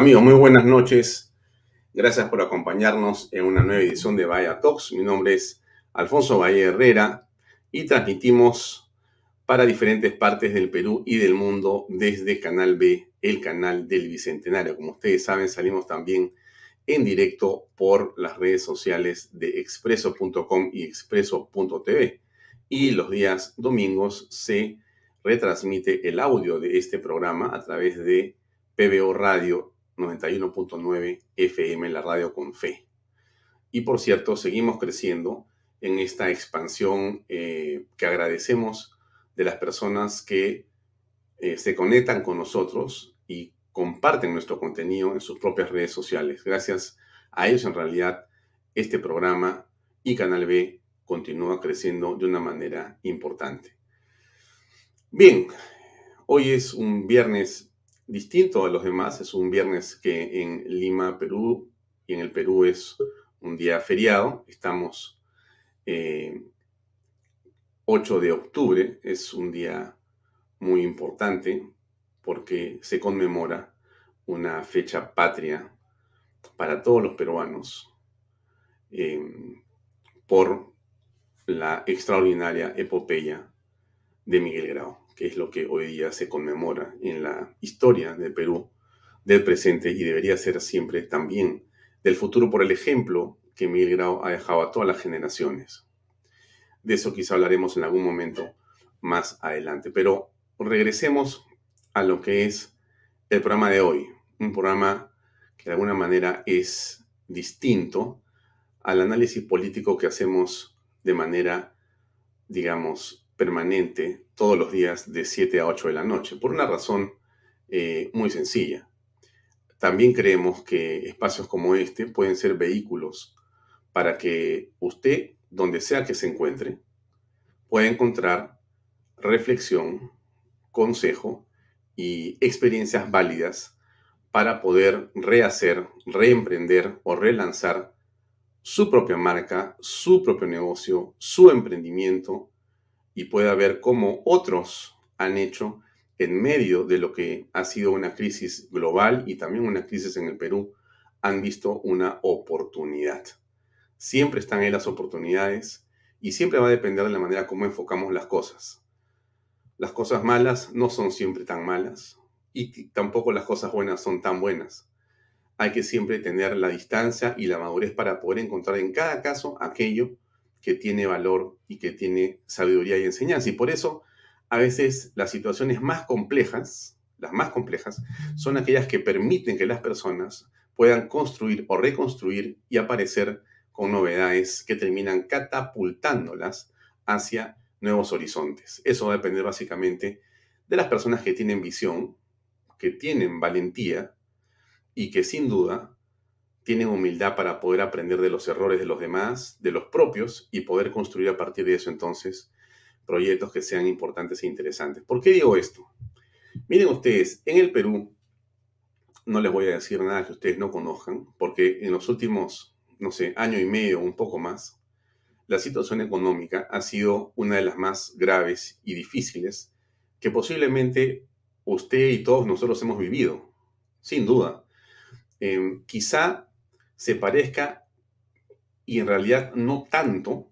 Amigos, muy buenas noches. Gracias por acompañarnos en una nueva edición de Vaya Talks. Mi nombre es Alfonso Valle Herrera y transmitimos para diferentes partes del Perú y del mundo desde Canal B, el canal del Bicentenario. Como ustedes saben, salimos también en directo por las redes sociales de expreso.com y expreso.tv. Y los días domingos se retransmite el audio de este programa a través de PBO Radio 91.9 FM, la radio con fe. Y por cierto, seguimos creciendo en esta expansión eh, que agradecemos de las personas que eh, se conectan con nosotros y comparten nuestro contenido en sus propias redes sociales. Gracias a ellos, en realidad, este programa y Canal B continúa creciendo de una manera importante. Bien, hoy es un viernes distinto a los demás. Es un viernes que en Lima, Perú, y en el Perú es un día feriado. Estamos 8 eh, de octubre, es un día muy importante porque se conmemora una fecha patria para todos los peruanos em, por la extraordinaria epopeya de Miguel Grau que es lo que hoy día se conmemora en la historia del Perú, del presente y debería ser siempre también del futuro por el ejemplo que Miguel Grau ha dejado a todas las generaciones. De eso quizá hablaremos en algún momento más adelante. Pero regresemos a lo que es el programa de hoy. Un programa que de alguna manera es distinto al análisis político que hacemos de manera, digamos, permanente todos los días de 7 a 8 de la noche, por una razón eh, muy sencilla. También creemos que espacios como este pueden ser vehículos para que usted, donde sea que se encuentre, pueda encontrar reflexión, consejo y experiencias válidas para poder rehacer, reemprender o relanzar su propia marca, su propio negocio, su emprendimiento y pueda ver cómo otros han hecho en medio de lo que ha sido una crisis global y también una crisis en el Perú, han visto una oportunidad. Siempre están ahí las oportunidades y siempre va a depender de la manera como enfocamos las cosas. Las cosas malas no son siempre tan malas y tampoco las cosas buenas son tan buenas. Hay que siempre tener la distancia y la madurez para poder encontrar en cada caso aquello que tiene valor y que tiene sabiduría y enseñanza. Y por eso, a veces las situaciones más complejas, las más complejas, son aquellas que permiten que las personas puedan construir o reconstruir y aparecer con novedades que terminan catapultándolas hacia nuevos horizontes. Eso va a depender básicamente de las personas que tienen visión, que tienen valentía y que sin duda tienen humildad para poder aprender de los errores de los demás, de los propios, y poder construir a partir de eso entonces proyectos que sean importantes e interesantes. ¿Por qué digo esto? Miren ustedes, en el Perú, no les voy a decir nada que ustedes no conozcan, porque en los últimos, no sé, año y medio, un poco más, la situación económica ha sido una de las más graves y difíciles que posiblemente usted y todos nosotros hemos vivido, sin duda. Em, quizá se parezca y en realidad no tanto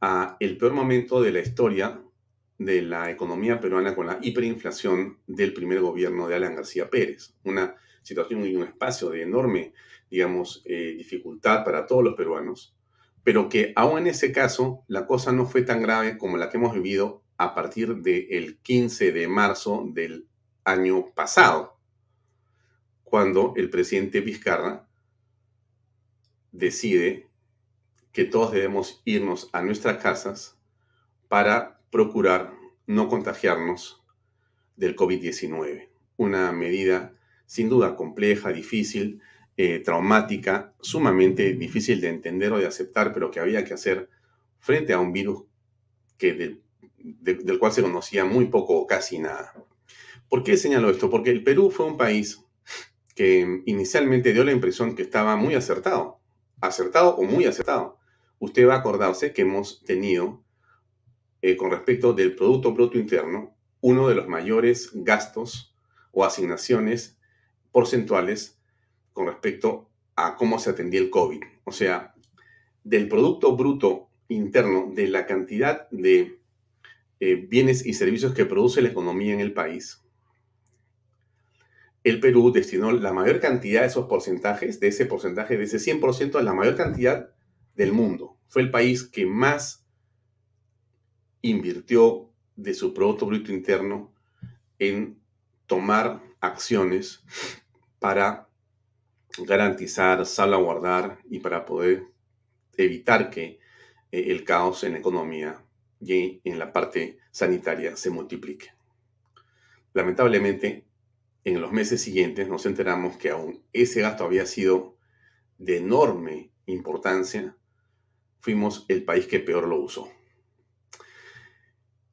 a el peor momento de la historia de la economía peruana con la hiperinflación del primer gobierno de Alan García Pérez. Una situación y un espacio de enorme, digamos, eh, dificultad para todos los peruanos, pero que aún en ese caso la cosa no fue tan grave como la que hemos vivido a partir del 15 de marzo del año pasado, cuando el presidente Vizcarra decide que todos debemos irnos a nuestras casas para procurar no contagiarnos del COVID-19. Una medida sin duda compleja, difícil, eh, traumática, sumamente difícil de entender o de aceptar, pero que había que hacer frente a un virus del cual se conocía muy poco o casi nada. ¿Por qué señalo esto? Porque el Perú fue un país que inicialmente dio la impresión que estaba muy acertado acertado o muy acertado. Usted va a acordarse que hemos tenido, eh, con respecto del Producto Bruto Interno, uno de los mayores gastos o asignaciones porcentuales con respecto a cómo se atendía el COVID. O sea, del Producto Bruto Interno, de la cantidad de eh, bienes y servicios que produce la economía en el país, el Perú destinó la mayor cantidad de esos porcentajes, de ese porcentaje, de ese 100%, a la mayor cantidad del mundo. Fue el país que más invirtió de su Producto Bruto Interno en tomar acciones para garantizar, salvaguardar y para poder evitar que eh, el caos en la economía y en la parte sanitaria se multiplique. Lamentablemente, en los meses siguientes nos enteramos que aún ese gasto había sido de enorme importancia, fuimos el país que peor lo usó.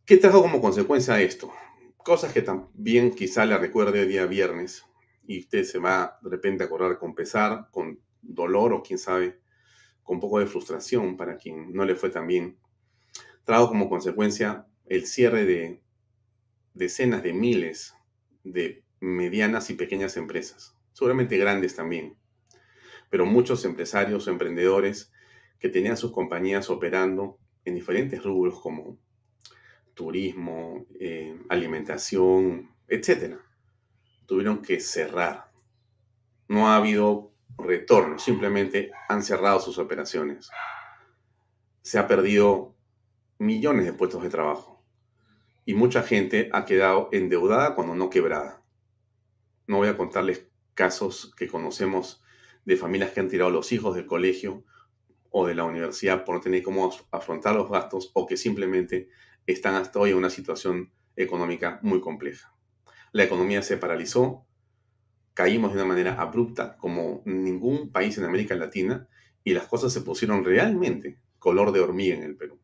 ¿Qué trajo como consecuencia esto? Cosas que también quizá le recuerde el día viernes y usted se va de repente a acordar con pesar, con dolor o quién sabe, con un poco de frustración para quien no le fue tan bien. Trajo como consecuencia el cierre de decenas de miles de medianas y pequeñas empresas, seguramente grandes también, pero muchos empresarios o emprendedores que tenían sus compañías operando en diferentes rubros como turismo, eh, alimentación, etc. Tuvieron que cerrar. No ha habido retorno, simplemente han cerrado sus operaciones. Se ha perdido millones de puestos de trabajo y mucha gente ha quedado endeudada cuando no quebrada. No voy a contarles casos que conocemos de familias que han tirado los hijos del colegio o de la universidad por no tener cómo afrontar los gastos o que simplemente están hasta hoy en una situación económica muy compleja. La economía se paralizó, caímos de una manera abrupta como ningún país en América Latina y las cosas se pusieron realmente color de hormiga en el Perú.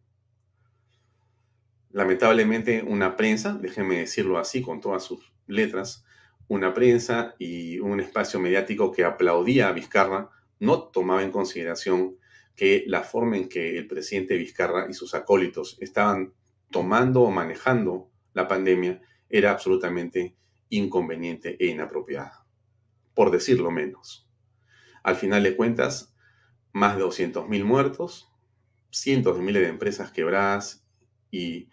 Lamentablemente una prensa, déjenme decirlo así con todas sus letras, una prensa y un espacio mediático que aplaudía a Vizcarra no tomaba en consideración que la forma en que el presidente Vizcarra y sus acólitos estaban tomando o manejando la pandemia era absolutamente inconveniente e inapropiada, por decirlo menos. Al final de cuentas, más de 200.000 muertos, cientos de miles de empresas quebradas y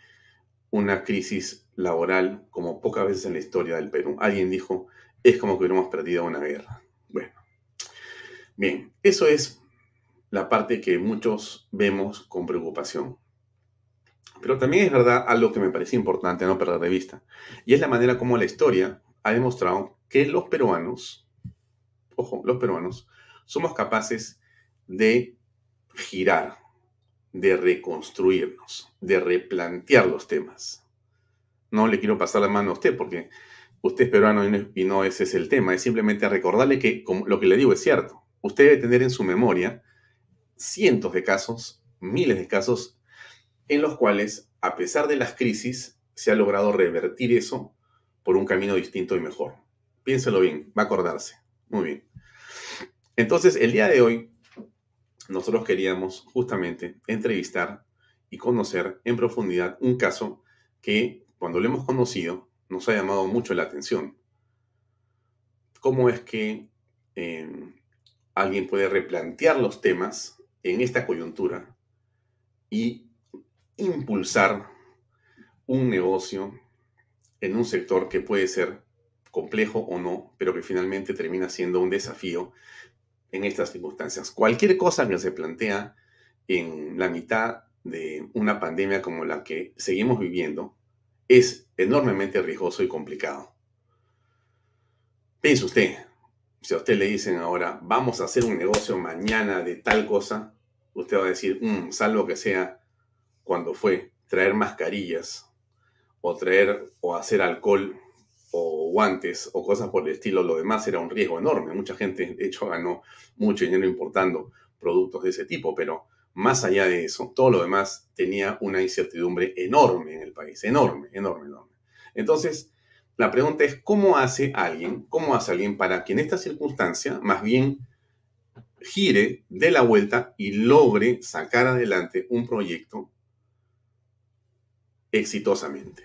una crisis laboral como pocas veces en la historia del Perú. Alguien dijo, es como que hubiéramos perdido una guerra. Bueno, bien, eso es la parte que muchos vemos con preocupación. Pero también es verdad algo que me parece importante no perder de vista, y es la manera como la historia ha demostrado que los peruanos, ojo, los peruanos, somos capaces de girar de reconstruirnos, de replantear los temas. No le quiero pasar la mano a usted porque usted es peruano y no ese es el tema. Es simplemente recordarle que lo que le digo es cierto. Usted debe tener en su memoria cientos de casos, miles de casos, en los cuales, a pesar de las crisis, se ha logrado revertir eso por un camino distinto y mejor. Piénselo bien, va a acordarse. Muy bien. Entonces, el día de hoy nosotros queríamos justamente entrevistar y conocer en profundidad un caso que cuando lo hemos conocido nos ha llamado mucho la atención. ¿Cómo es que em, alguien puede replantear los temas en esta coyuntura y impulsar un negocio en un sector que puede ser complejo o no, pero que finalmente termina siendo un desafío en estas circunstancias. Cualquier cosa que se plantea en la mitad de una pandemia como la que seguimos viviendo es enormemente riesgoso y complicado. Piense usted, si a usted le dicen ahora, vamos a hacer un negocio mañana de tal cosa, usted va a decir, mm, salvo que sea cuando fue traer mascarillas o traer o hacer alcohol o guantes o cosas por el estilo, lo demás era un riesgo enorme. Mucha gente, de hecho, ganó mucho dinero importando productos de ese tipo, pero más allá de eso, todo lo demás tenía una incertidumbre enorme en el país, enorme, enorme, enorme. Entonces, la pregunta es, ¿cómo hace alguien, cómo hace alguien para que en esta circunstancia más bien gire de la vuelta y logre sacar adelante un proyecto exitosamente?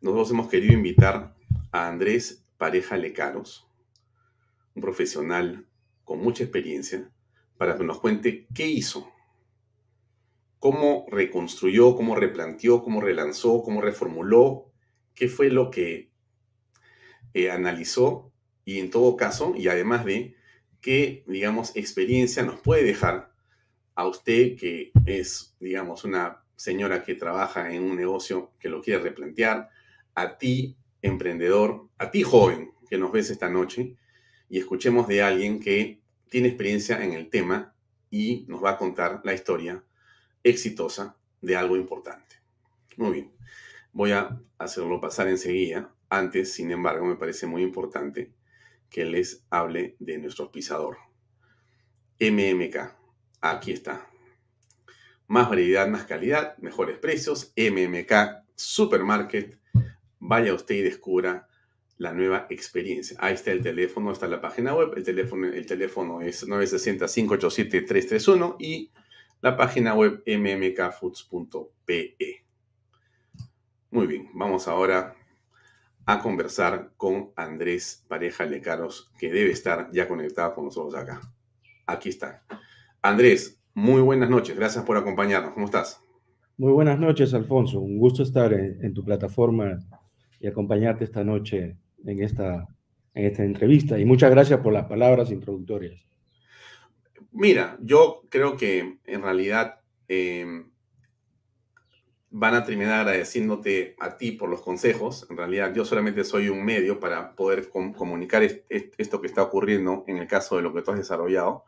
nosotros hemos querido invitar a Andrés Pareja Lecaros, un profesional con mucha experiencia, para que nos cuente qué hizo, cómo reconstruyó, cómo replanteó, cómo relanzó, cómo reformuló, qué fue lo que eh, analizó y en todo caso, y además de qué, digamos, experiencia nos puede dejar a usted que es, digamos, una señora que trabaja en un negocio que lo quiere replantear, a ti, emprendedor, a ti, joven, que nos ves esta noche, y escuchemos de alguien que tiene experiencia en el tema y nos va a contar la historia exitosa de algo importante. Muy bien, voy a hacerlo pasar enseguida. Antes, sin embargo, me parece muy importante que les hable de nuestro pisador. MMK, aquí está. Más variedad, más calidad, mejores precios. MMK Supermarket. Vaya usted y descubra la nueva experiencia. Ahí está el teléfono, está la página web. El teléfono, el teléfono es 960-587-331 y la página web mmkfoods.pe. Muy bien, vamos ahora a conversar con Andrés Pareja Lecaros, que debe estar ya conectado con nosotros acá. Aquí está. Andrés, muy buenas noches. Gracias por acompañarnos. ¿Cómo estás? Muy buenas noches, Alfonso. Un gusto estar en, tu plataforma y acompañarte esta noche en esta, en esta entrevista. Y muchas gracias por las palabras introductorias. Mira, yo creo que en realidad em, van a terminar agradeciéndote a ti por los consejos. En realidad yo solamente soy un medio para poder comunicar esto que está ocurriendo en el caso de lo que tú has desarrollado.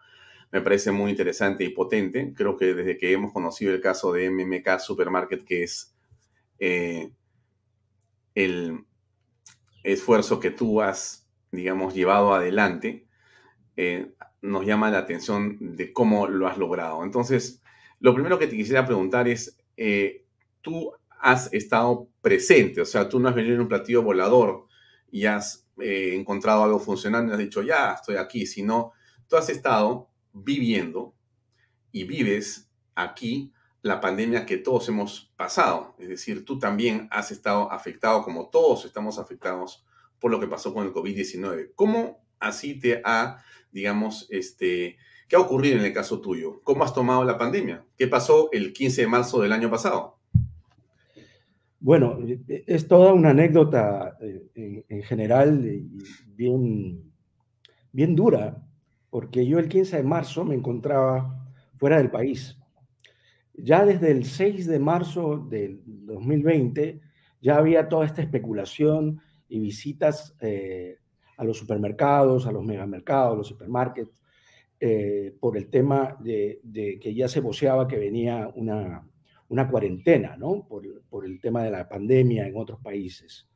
Me parece muy interesante y potente. Creo que desde que hemos conocido el caso de MMK Supermarket, que es eh, el esfuerzo que tú has, digamos, llevado adelante, eh, nos llama la atención de cómo lo has logrado. Entonces, lo primero que te quisiera preguntar es, eh, tú has estado presente, o sea, tú no has venido en un platillo volador y has eh, encontrado algo funcionando y has dicho, ya, estoy aquí, sino tú has estado viviendo y vives aquí la pandemia que todos hemos pasado. Es decir, tú también has estado afectado como todos estamos afectados por lo que pasó con el COVID-19. ¿Cómo así te ha, digamos, este, qué ha ocurrido en el caso tuyo? ¿Cómo has tomado la pandemia? ¿Qué pasó el 15 de marzo del año pasado? Bueno, es toda una anécdota eh, en, general bien, bien dura, porque yo el 15 de marzo me encontraba fuera del país. Ya desde el 6 de marzo del 2020 ya había toda esta especulación y visitas eh, a los supermercados, a los megamercados, los supermarkets, eh, por el tema de, que ya se voceaba que venía una, cuarentena, ¿no? Por, por, el tema de la pandemia en otros países.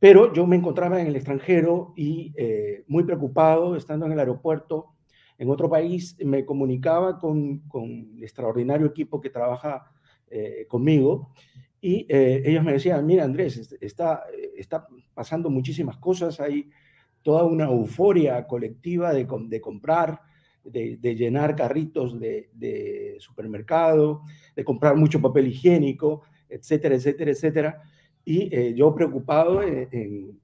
Pero yo me encontraba en el extranjero y eh, muy preocupado, estando en el aeropuerto, en otro país, me comunicaba con, el extraordinario equipo que trabaja eh, conmigo y eh, ellos me decían, mira Andrés, está, está pasando muchísimas cosas, hay toda una euforia colectiva de, de comprar, de, llenar carritos de, supermercado, de comprar mucho papel higiénico, etcétera, etcétera, etcétera. Y eh, yo preocupado en,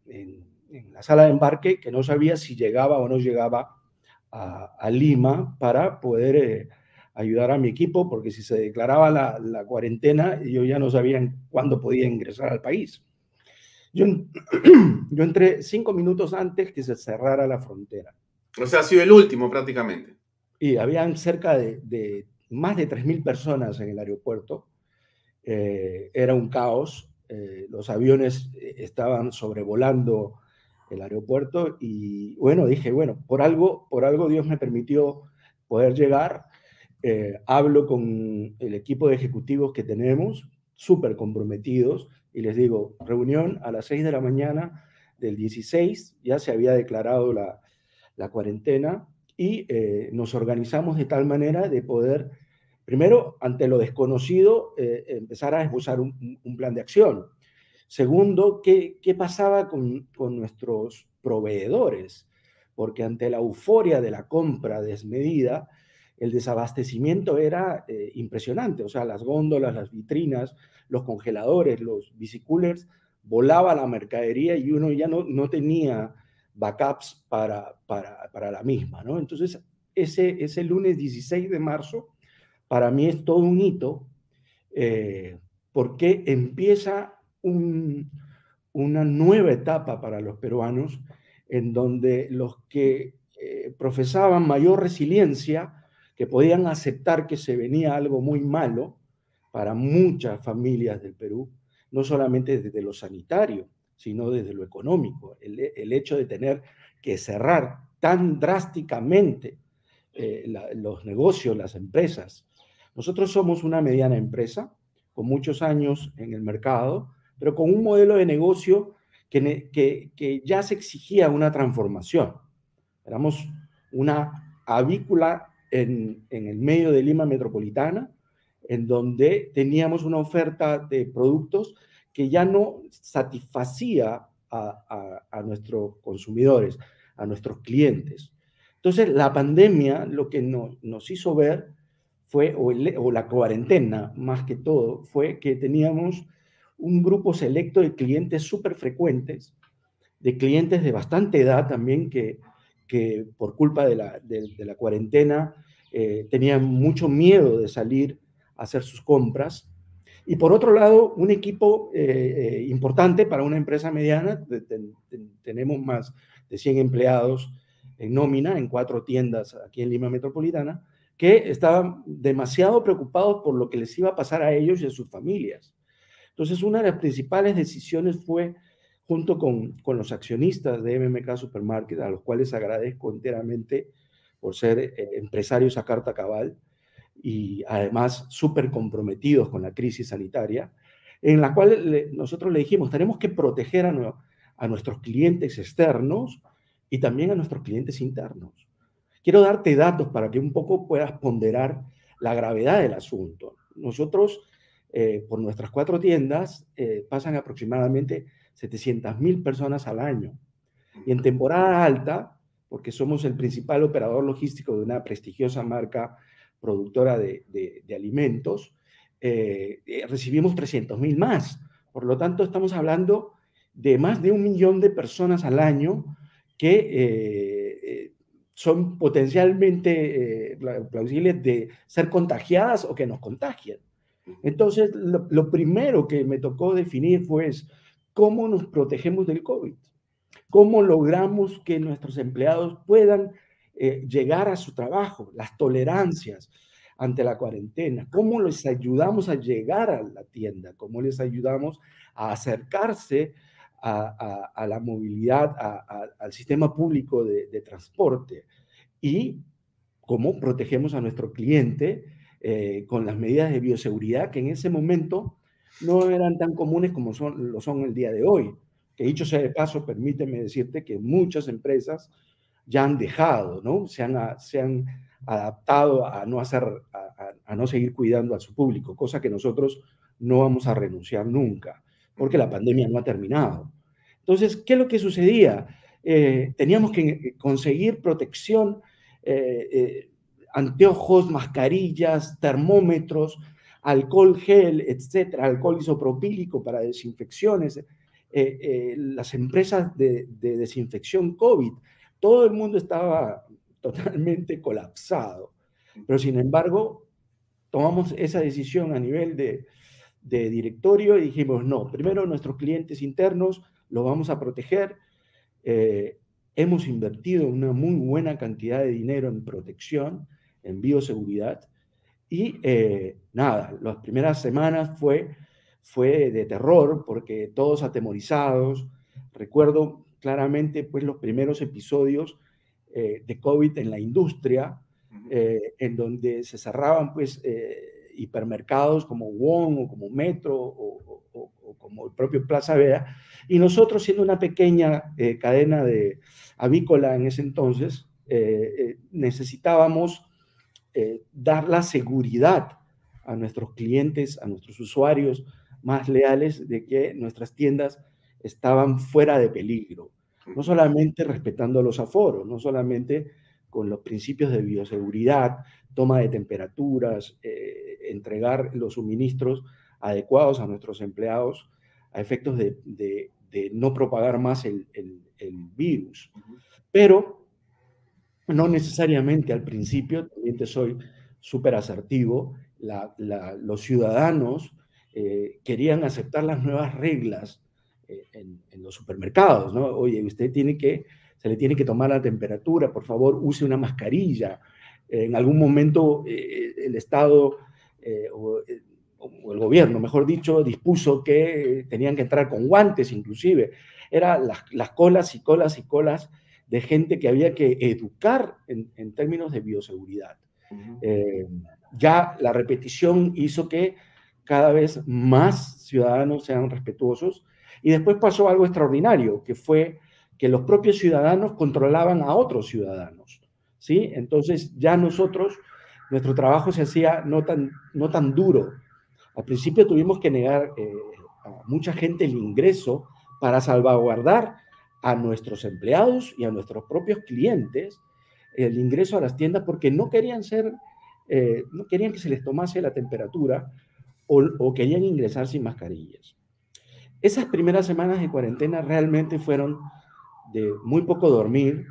la sala de embarque, que no sabía si llegaba o no llegaba a, Lima para poder eh, ayudar a mi equipo, porque si se declaraba la, la cuarentena, ellos ya no sabían cuándo podía ingresar al país. Yo, yo entré cinco minutos antes que se cerrara la frontera. O sea, ha sido el último prácticamente. Y habían cerca de, más de 3.000 personas en el aeropuerto. Eh, era un caos. Eh, los aviones eh, estaban sobrevolando el aeropuerto y bueno, dije, bueno, por algo, por algo Dios me permitió poder llegar. hablo con el equipo de ejecutivos que tenemos, súper comprometidos, y les digo, reunión a las 6 de la mañana del 16, ya se había declarado la, la cuarentena y eh, nos organizamos de tal manera de poder, primero, ante lo desconocido, eh, empezar a esbozar un, plan de acción. Segundo, ¿qué, qué pasaba con, con, nuestros proveedores? Porque ante la euforia de la compra desmedida, el desabastecimiento era eh, impresionante. O sea, las góndolas, las vitrinas, los congeladores, los bicicoolers, volaba la mercadería y uno ya no, no tenía backups para, para, la misma, ¿no? Entonces, ese, ese lunes 16 de marzo, para mí es todo un hito, eh, porque empieza una nueva etapa para los peruanos, en donde los que eh, profesaban mayor resiliencia, que podían aceptar que se venía algo muy malo para muchas familias del Perú, no solamente desde lo sanitario, sino desde lo económico. El, hecho de tener que cerrar tan drásticamente eh, los negocios, las empresas. Nosotros somos una mediana empresa con muchos años en el mercado, pero con un modelo de negocio que, que, ya se exigía una transformación. Éramos una avícola en, en el medio de Lima metropolitana, en donde teníamos una oferta de productos que ya no satisfacía a, nuestros consumidores, a nuestros clientes. Entonces, la pandemia lo que nos hizo ver fue, o, la cuarentena más que todo, fue que teníamos un grupo selecto de clientes súper frecuentes, de clientes de bastante edad también, que, que por culpa de la, de, la cuarentena eh, tenían mucho miedo de salir a hacer sus compras y por otro lado, un equipo eh, eh, importante para una empresa mediana, tenemos más de 100 empleados en nómina en cuatro tiendas aquí en Lima Metropolitana, que estaban demasiado preocupados por lo que les iba a pasar a ellos y a sus familias. Entonces, una de las principales decisiones fue, junto con, con los accionistas de MMK Supermarket, a los cuales agradezco enteramente por ser eh, empresarios a carta cabal, y además súper comprometidos con la crisis sanitaria, en la cual nosotros le dijimos, tenemos que proteger a, a nuestros clientes externos y también a nuestros clientes internos. Quiero darte datos para que un poco puedas ponderar la gravedad del asunto. Nosotros, eh, por nuestras cuatro tiendas, eh, pasan aproximadamente 700.000 personas al año. Y en temporada alta, porque somos el principal operador logístico de una prestigiosa marca productora de, alimentos, eh, recibimos 300 mil más. Por lo tanto, estamos hablando de más de un millón de personas al año que son potencialmente plausibles de ser contagiadas o que nos contagien. Entonces, lo, primero que me tocó definir fue cómo nos protegemos del COVID, cómo logramos que nuestros empleados puedan eh, llegar a su trabajo, las tolerancias ante la cuarentena, cómo les ayudamos a llegar a la tienda, cómo les ayudamos a acercarse a, la movilidad, al sistema público de, transporte y cómo protegemos a nuestro cliente eh, con las medidas de bioseguridad que en ese momento no eran tan comunes como son, lo son el día de hoy. Que dicho sea de paso, permíteme decirte que muchas empresas ya han dejado, ¿no? Se han, se han adaptado a no, hacer, a, no seguir cuidando a su público, cosa que nosotros no vamos a renunciar nunca, porque la pandemia no ha terminado. Entonces, ¿qué es lo que sucedía? Eh, teníamos que conseguir protección, eh, eh, anteojos, mascarillas, termómetros, alcohol gel, etcétera, alcohol isopropílico para desinfecciones. las empresas de, de desinfección COVID todo el mundo estaba totalmente colapsado. Pero sin embargo, tomamos esa decisión a nivel de, directorio y dijimos, no, primero nuestros clientes internos los vamos a proteger. Eh, hemos invertido una muy buena cantidad de dinero en protección, en bioseguridad. Y eh, nada, las primeras semanas fue, fue de terror porque todos atemorizados. Recuerdo claramente pues los primeros episodios eh, de COVID en la industria, eh, en donde se cerraban pues eh, hipermercados como Wong o como Metro o, como el propio Plaza Vea, y nosotros siendo una pequeña cadena de avícola en ese entonces, necesitábamos dar la seguridad a nuestros clientes, a nuestros usuarios más leales de que nuestras tiendas estaban fuera de peligro, no solamente respetando los aforos, no solamente con los principios de bioseguridad, toma de temperaturas, eh, entregar los suministros adecuados a nuestros empleados a efectos de, de no propagar más el, virus. Pero no necesariamente al principio, también te soy súper asertivo, los ciudadanos eh, querían aceptar las nuevas reglas eh, en, los supermercados, ¿no? Oye, usted tiene que, se le tiene que tomar la temperatura, por favor, use una mascarilla. En algún momento eh, el Estado o, el gobierno, mejor dicho, dispuso que tenían que entrar con guantes inclusive. Eran las, colas y colas y colas de gente que había que educar en, términos de bioseguridad. ya la repetición hizo que cada vez más ciudadanos sean respetuosos y después pasó algo extraordinario, que fue que los propios ciudadanos controlaban a otros ciudadanos, ¿sí? Entonces ya nosotros, nuestro trabajo se hacía no tan, no tan duro. Al principio tuvimos que negar eh, a mucha gente el ingreso para salvaguardar a nuestros empleados y a nuestros propios clientes el ingreso a las tiendas porque no querían ser, eh, no querían que se les tomase la temperatura o, o querían ingresar sin mascarillas. Esas primeras semanas de cuarentena realmente fueron de muy poco dormir.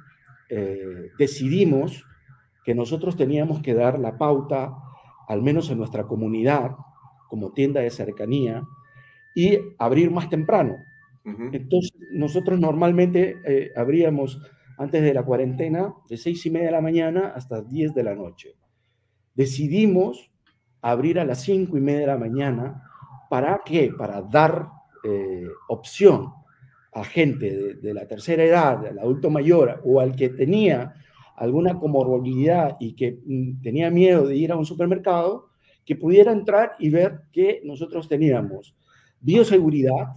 Eh, decidimos que nosotros teníamos que dar la pauta, al menos en nuestra comunidad, como tienda de cercanía, y abrir más temprano. Entonces, nosotros normalmente eh, abríamos antes de la cuarentena de seis y media de la mañana hasta 10 de la noche. Decidimos abrir a las cinco y media de la mañana. ¿Para qué? Para dar eh, opción a gente de, la tercera edad, al adulto mayor o al que tenía alguna comorbilidad y que mm, tenía miedo de ir a un supermercado, que pudiera entrar y ver que nosotros teníamos bioseguridad,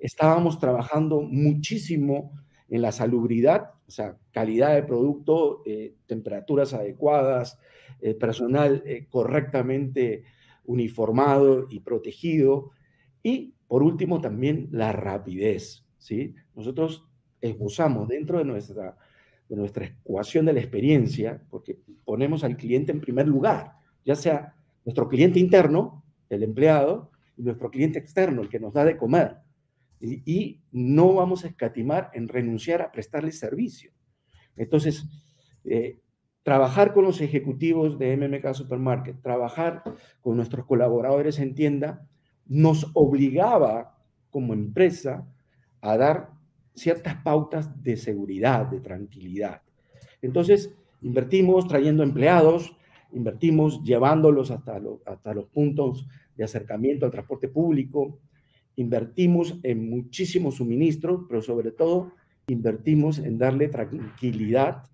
estábamos trabajando muchísimo en la salubridad, o sea, calidad de producto, eh, temperaturas adecuadas, eh, personal correctamente uniformado y protegido, y por último, también la rapidez. ¿sí? Nosotros esbozamos dentro de nuestra, de nuestra ecuación de la experiencia, porque ponemos al cliente en primer lugar, ya sea nuestro cliente interno, el empleado, y nuestro cliente externo, el que nos da de comer. Y, no vamos a escatimar en renunciar a prestarle servicio. Entonces, eh, trabajar con los ejecutivos de MMK Supermarket, trabajar con nuestros colaboradores en tienda, nos obligaba como empresa a dar ciertas pautas de seguridad, de tranquilidad. Entonces, invertimos trayendo empleados, invertimos llevándolos hasta, hasta los puntos de acercamiento al transporte público, invertimos en muchísimos suministros, pero sobre todo invertimos en darle tranquilidad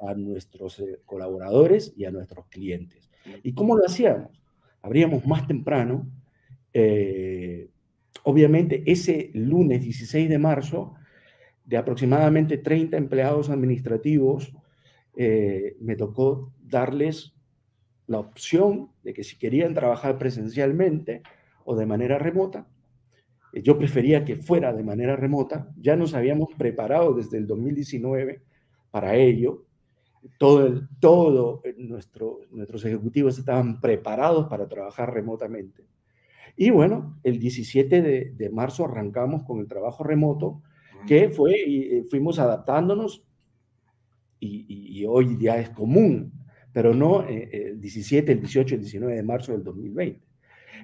a nuestros eh, colaboradores y a nuestros clientes. ¿Y cómo lo hacíamos? Abríamos más temprano, eh, obviamente, ese lunes 16 de marzo, de aproximadamente 30 empleados administrativos, eh, me tocó darles la opción de que si querían trabajar presencialmente o de manera remota, yo prefería que fuera de manera remota, ya nos habíamos preparado desde el 2019 para ello, todo, el, todo nuestro, nuestros ejecutivos estaban preparados para trabajar remotamente. Y bueno, el 17 de, marzo arrancamos con el trabajo remoto, que fue, y, eh, fuimos adaptándonos y, hoy ya es común, pero no eh, el 17, el 18, el 19 de marzo del 2020.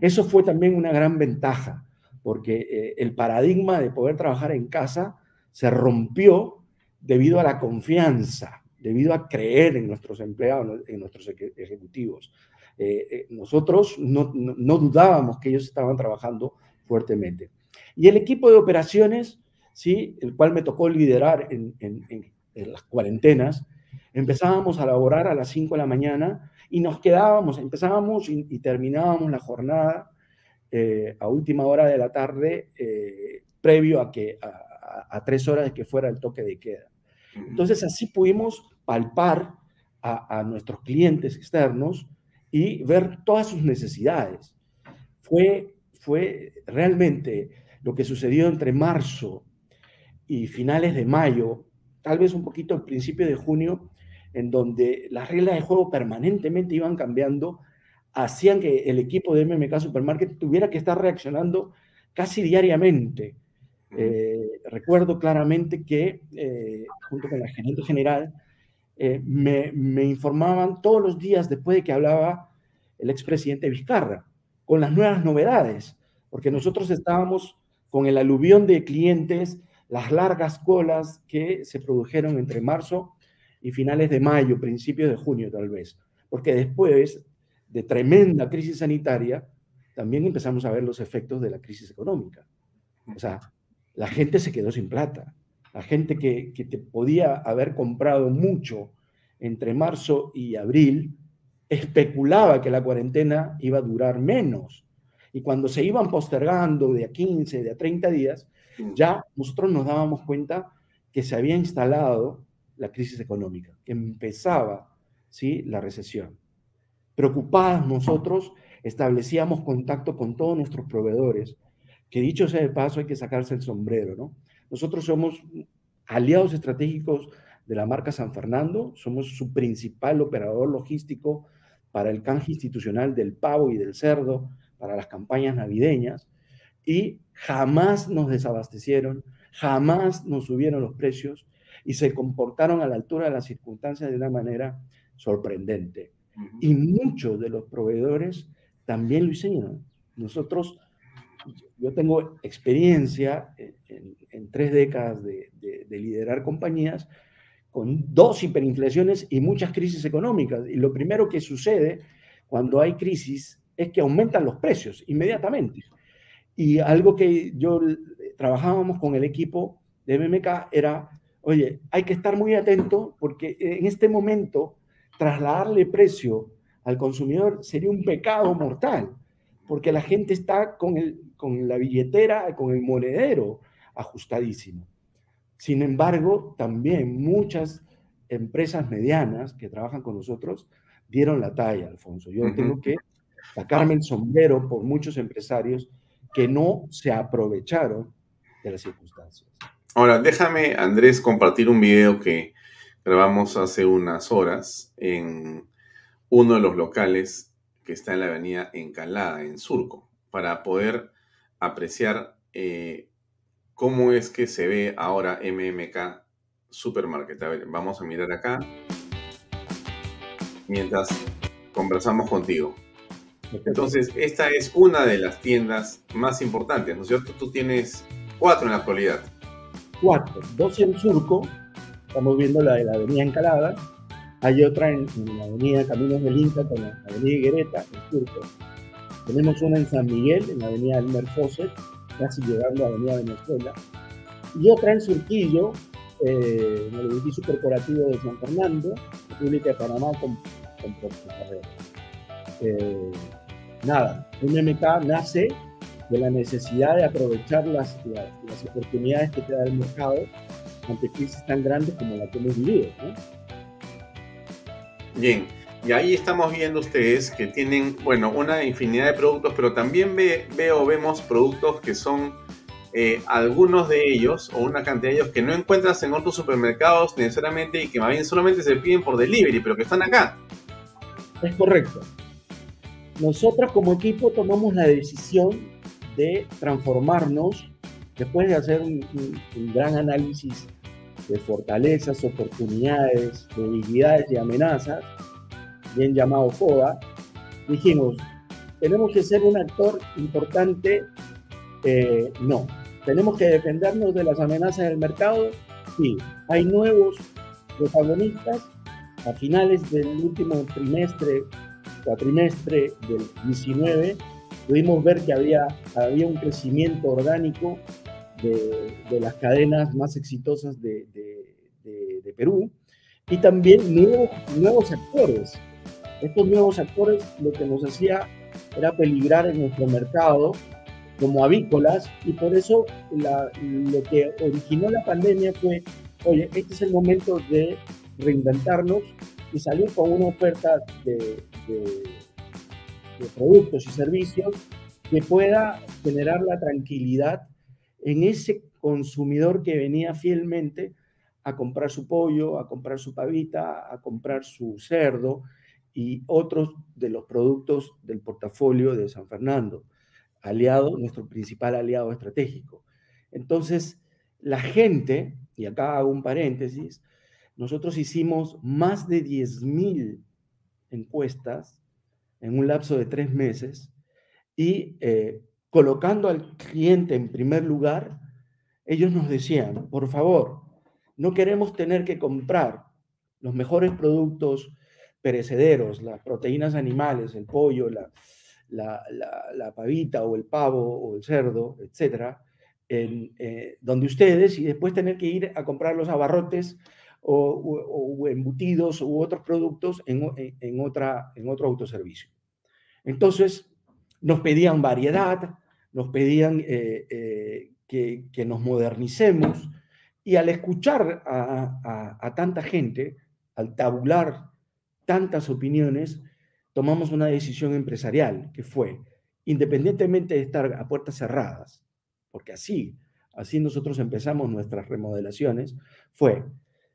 Eso fue también una gran ventaja, porque eh, el paradigma de poder trabajar en casa se rompió debido a la confianza, debido a creer en nuestros empleados, en nuestros ejecutivos. Eh, eh, nosotros no, dudábamos que ellos estaban trabajando fuertemente. Y el equipo de operaciones, ¿sí? el cual me tocó liderar en, las cuarentenas, empezábamos a laborar a las 5 de la mañana y nos quedábamos, empezábamos y, terminábamos la jornada eh, a última hora de la tarde, previo a, que, a, tres horas de que fuera el toque de queda. Entonces así pudimos palpar a, a nuestros clientes externos y ver todas sus necesidades. Fue, fue realmente lo que sucedió entre marzo y finales de mayo, tal vez un poquito al principio de junio, en donde las reglas de juego permanentemente iban cambiando, hacían que el equipo de MMK Supermarket tuviera que estar reaccionando casi diariamente. Eh, recuerdo claramente que, eh, junto con la gerente general, eh, me, me, informaban todos los días después de que hablaba el expresidente Vizcarra, con las nuevas novedades, porque nosotros estábamos con el aluvión de clientes, las largas colas que se produjeron entre marzo y finales de mayo, principios de junio tal vez, porque después de tremenda crisis sanitaria, también empezamos a ver los efectos de la crisis económica. O sea, la gente se quedó sin plata. La gente que, te podía haber comprado mucho entre marzo y abril especulaba que la cuarentena iba a durar menos. Y cuando se iban postergando de a 15, de a 30 días, ya nosotros nos dábamos cuenta que se había instalado la crisis económica, que empezaba ¿sí? la recesión. Preocupados nosotros establecíamos contacto con todos nuestros proveedores que dicho sea de paso, hay que sacarse el sombrero, ¿no? Nosotros somos aliados estratégicos de la marca San Fernando, somos su principal operador logístico para el canje institucional del pavo y del cerdo, para las campañas navideñas, y jamás nos desabastecieron, jamás nos subieron los precios y se comportaron a la altura de las circunstancias de una manera sorprendente. Y muchos de los proveedores también lo hicieron. Nosotros yo tengo experiencia en, tres décadas de, liderar compañías con dos hiperinflaciones y muchas crisis económicas. Y lo primero que sucede cuando hay crisis es que aumentan los precios inmediatamente. Y algo que yo trabajábamos con el equipo de MMK era, oye, hay que estar muy atento porque en este momento trasladarle precio al consumidor sería un pecado mortal porque la gente está con, el, con la billetera, con el monedero ajustadísimo. Sin embargo, también muchas empresas medianas que trabajan con nosotros dieron la talla, Alfonso. Yo tengo que sacarme el sombrero por muchos empresarios que no se aprovecharon de las circunstancias. Ahora, déjame, Andrés, compartir un video que grabamos hace unas horas en uno de los locales que está en la avenida Encalada, en Surco, para poder apreciar eh, cómo es que se ve ahora MMK Supermarket. A ver, vamos a mirar acá mientras conversamos contigo. Entonces, esta es una de las tiendas más importantes, ¿no es cierto? Tú tienes cuatro en la actualidad. Cuatro, dos en Surco, estamos viendo la de la avenida Encalada, hay otra en, la avenida Caminos del Inca, con la avenida Higuereta, en Turco. Tenemos una en San Miguel, en la avenida Elmer Fosset, casi llegando a la avenida Venezuela. Y otra en Surquillo, eh, en el edificio corporativo de San Fernando, República de Panamá, con, con eh, nada, un MK nace de la necesidad de aprovechar las, las, las, oportunidades que te da el mercado ante crisis tan grandes como la que hemos vivido. ¿no? Bien, y ahí estamos viendo ustedes que tienen, bueno, una infinidad de productos, pero también veo, vemos productos que son eh, algunos de ellos, o una cantidad de ellos, que no encuentras en otros supermercados necesariamente y que más bien solamente se piden por delivery, pero que están acá. Es correcto. Nosotros como equipo tomamos la decisión de transformarnos después de hacer un gran análisis de fortalezas, oportunidades, debilidades y amenazas, bien llamado FODA, dijimos, tenemos que ser un actor importante, eh, no. Tenemos que defendernos de las amenazas del mercado, sí. Hay nuevos protagonistas. A finales del último trimestre, cuatrimestre del 19, pudimos ver que había, había un crecimiento orgánico de, las cadenas más exitosas de, Perú y también nuevos, nuevos actores. Estos nuevos actores lo que nos hacía era peligrar en nuestro mercado como avícolas y por eso lo que originó la pandemia fue, oye, este es el momento de reinventarnos y salir con una oferta de, de productos y servicios que pueda generar la tranquilidad en ese consumidor que venía fielmente a comprar su pollo, a comprar su pavita, a comprar su cerdo y otros de los productos del portafolio de San Fernando, aliado, nuestro principal aliado estratégico. Entonces, la gente, y acá hago un paréntesis, nosotros hicimos más de 10.000 encuestas en un lapso de tres meses y eh, colocando al cliente en primer lugar, ellos nos decían, por favor, no queremos tener que comprar los mejores productos perecederos, las proteínas animales, el pollo, la, la, pavita o el pavo o el cerdo, etcétera, en, eh, donde ustedes y después tener que ir a comprar los abarrotes o, embutidos u otros productos en, otro autoservicio. Entonces, nos pedían variedad, nos pedían eh, eh, que, nos modernicemos y al escuchar a, a, tanta gente, al tabular tantas opiniones, tomamos una decisión empresarial que fue, independientemente de estar a puertas cerradas, porque así, así nosotros empezamos nuestras remodelaciones, fue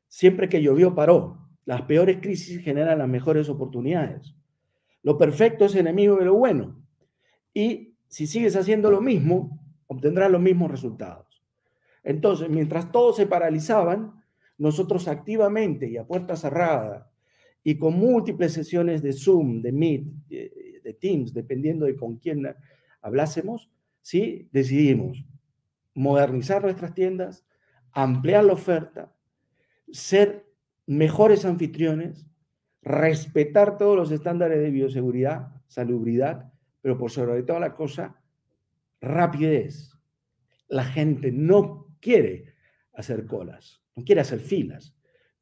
Siempre que llovió paró. Las peores crisis generan las mejores oportunidades. Lo perfecto es enemigo de lo bueno. Y si sigues haciendo lo mismo, obtendrás los mismos resultados. Entonces, mientras todos se paralizaban, nosotros activamente y a puerta cerrada y con múltiples sesiones de Zoom, de Meet, de Teams, dependiendo de con quién hablásemos, ¿sí? decidimos modernizar nuestras tiendas, ampliar la oferta, ser mejores anfitriones, respetar todos los estándares de bioseguridad, salubridad, pero por sobre toda la cosa, rapidez. La gente no quiere hacer colas, no quiere hacer filas.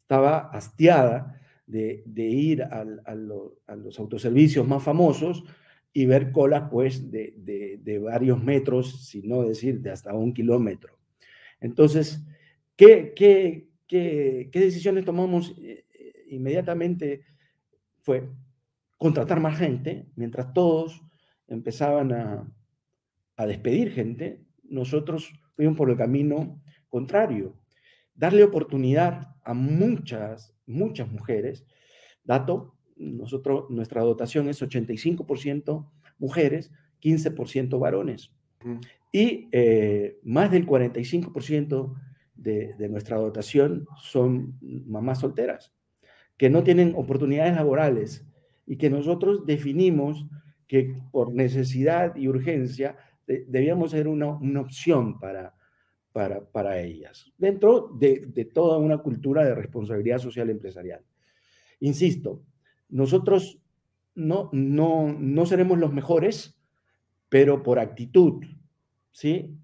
Estaba hastiada de, ir a, los autoservicios más famosos y ver colas pues de, de varios metros, si no decir de hasta un kilómetro. Entonces, ¿qué, qué, ¿qué, decisiones tomamos eh, eh, inmediatamente? Fue contratar más gente, mientras todos empezaban a, despedir gente, nosotros fuimos por el camino contrario, darle oportunidad a muchas, muchas mujeres. Dato, nosotros, nuestra dotación es 85% mujeres, 15% varones. Y eh, más del 45% de, nuestra dotación son mamás solteras, que no tienen oportunidades laborales y que nosotros definimos que por necesidad y urgencia debíamos ser una, una opción para, para, para, ellas, dentro de, de, toda una cultura de responsabilidad social empresarial. Insisto, nosotros no, no, no seremos los mejores, pero por actitud, ¿sí?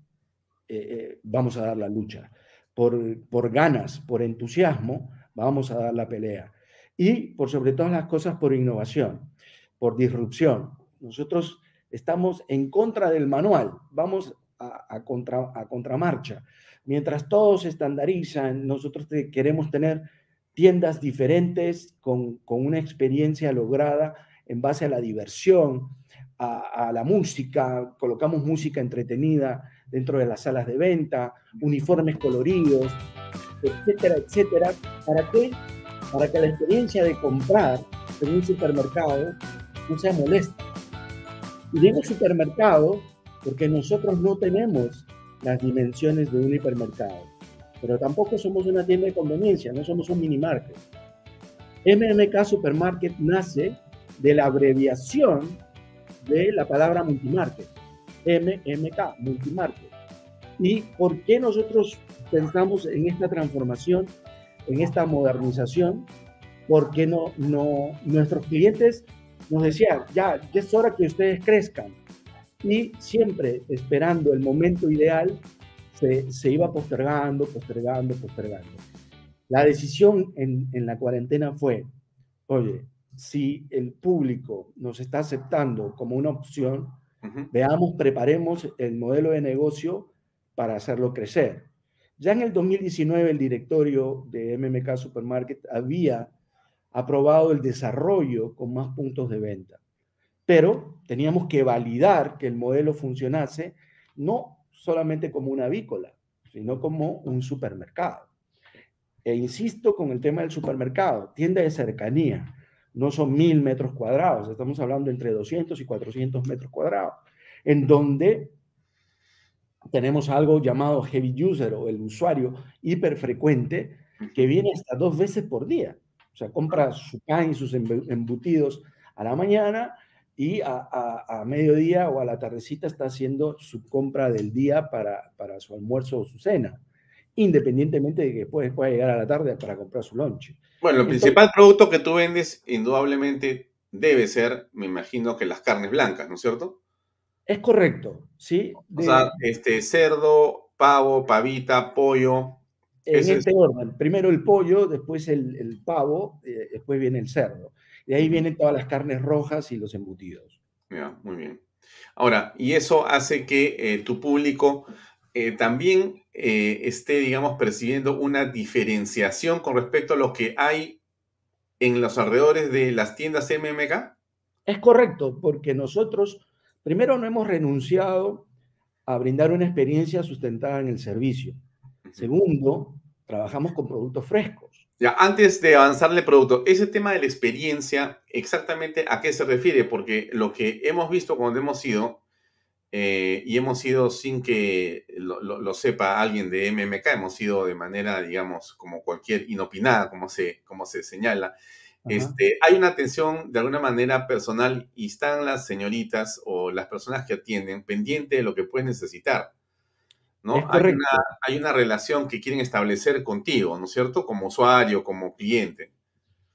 Eh, eh, vamos a dar la lucha por, ganas, por entusiasmo, vamos a dar la pelea. Y por sobre todas las cosas, por innovación, por disrupción. Nosotros estamos en contra del manual, vamos a, contra, a contramarcha. Mientras todos estandarizan, nosotros queremos tener tiendas diferentes con, con, una experiencia lograda en base a la diversión, a, a, la música, colocamos música entretenida dentro de las salas de venta, uniformes coloridos, etcétera, etcétera. ¿Para qué? Para que la experiencia de comprar en un supermercado no sea molesta. Y digo supermercado porque nosotros no tenemos las dimensiones de un hipermercado, pero tampoco somos una tienda de conveniencia, no somos un mini market. MMK Supermarket nace de la abreviación de la palabra multimarket. MMK, Multimarket. ¿Y por qué nosotros pensamos en esta transformación, en esta modernización? Porque no, no, nuestros clientes nos decían, ya, ya es hora que ustedes crezcan. Y siempre esperando el momento ideal, se, se iba postergando, postergando, postergando. La decisión en, en la cuarentena fue, oye, si el público nos está aceptando como una opción, Veamos, preparemos el modelo de negocio para hacerlo crecer. Ya en el 2019 el directorio de MMK Supermarket había aprobado el desarrollo con más puntos de venta, pero teníamos que validar que el modelo funcionase no solamente como una avícola, sino como un supermercado. E insisto con el tema del supermercado, tienda de cercanía no son mil metros cuadrados, estamos hablando entre 200 y 400 metros cuadrados, en donde tenemos algo llamado heavy user o el usuario hiperfrecuente que viene hasta dos veces por día. O sea, compra su pan y sus embutidos a la mañana y a, mediodía o a la tardecita está haciendo su compra del día para, para su almuerzo o su cena, independientemente de que después pueda llegar a la tarde para comprar su lunch. Bueno, el principal producto que tú vendes indudablemente debe ser, me imagino que las carnes blancas, ¿no es cierto? Es correcto, ¿sí? O sea, este, cerdo, pavo, pavita, pollo. En este orden, primero el pollo, después el, pavo, eh, después viene el cerdo. Y ahí vienen todas las carnes rojas y los embutidos. Ya, muy bien. Ahora, y eso hace que eh, tu público eh, también esté, digamos, percibiendo una diferenciación con respecto a lo que hay en los alrededores de las tiendas MMK. Es correcto, porque nosotros Primero, no hemos renunciado a brindar una experiencia sustentada en el servicio. Segundo, trabajamos con productos frescos. Ya, antes de avanzarle el producto, ese tema de la experiencia, exactamente a qué se refiere, porque lo que hemos visto cuando hemos ido, eh, y hemos ido sin que lo, sepa alguien de MMK, hemos ido de manera, digamos, como cualquier inopinada, como se, como se señala, este, hay una atención de alguna manera personal y están las señoritas o las personas que atienden pendiente de lo que puedes necesitar. ¿No? Hay una, hay una, relación que quieren establecer contigo, ¿no es cierto? Como usuario, como cliente.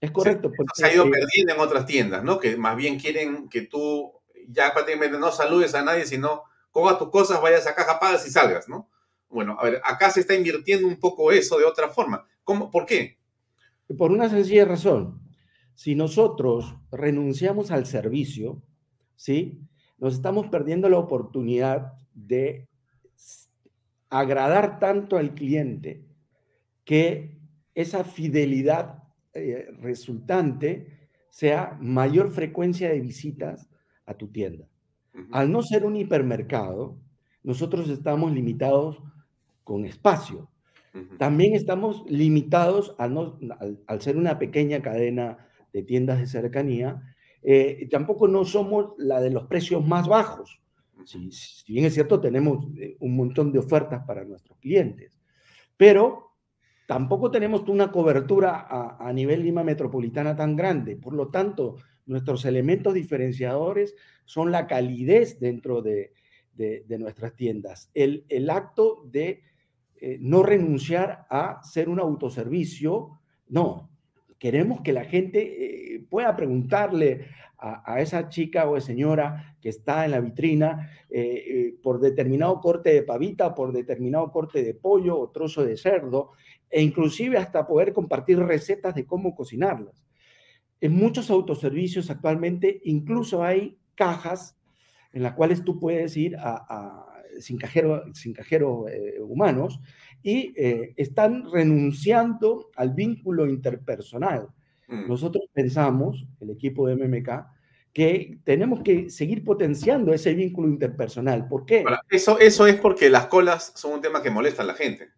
Es correcto. Se, ha ido perdiendo en otras tiendas, ¿no? Que más bien quieren que tú ya prácticamente no saludes a nadie, sino coja tus cosas, vayas a caja, pagas y salgas, ¿no? Bueno, a ver, acá se está invirtiendo un poco eso de otra forma. ¿Cómo, ¿Por qué? Por una sencilla razón si nosotros renunciamos al servicio, ¿sí? Nos estamos perdiendo la oportunidad de agradar tanto al cliente que esa fidelidad eh, resultante sea mayor frecuencia de visitas a tu tienda. Al no ser un hipermercado, nosotros estamos limitados con espacio. También estamos limitados al, ser una pequeña cadena de tiendas de cercanía, eh, tampoco no somos la de los precios más bajos. Si, bien es cierto, tenemos eh, un montón de ofertas para nuestros clientes, pero tampoco tenemos una cobertura a, nivel Lima Metropolitana tan grande. Por lo tanto, nuestros elementos diferenciadores son la calidez dentro de, nuestras tiendas, el, acto de eh, no renunciar a ser un autoservicio, no, queremos que la gente eh, pueda preguntarle a, esa chica o señora que está en la vitrina eh, eh, por determinado corte de pavita, por determinado corte de pollo o trozo de cerdo, e inclusive hasta poder compartir recetas de cómo cocinarlas. En muchos autoservicios actualmente incluso hay cajas en las cuales tú puedes ir a, sin cajero, sin cajero humanos y eh, están renunciando al vínculo interpersonal. Mm. Nosotros pensamos, el equipo de MMK, que tenemos que seguir potenciando ese vínculo interpersonal. ¿Por qué? eso, eso es porque las colas son un tema que molesta a la gente.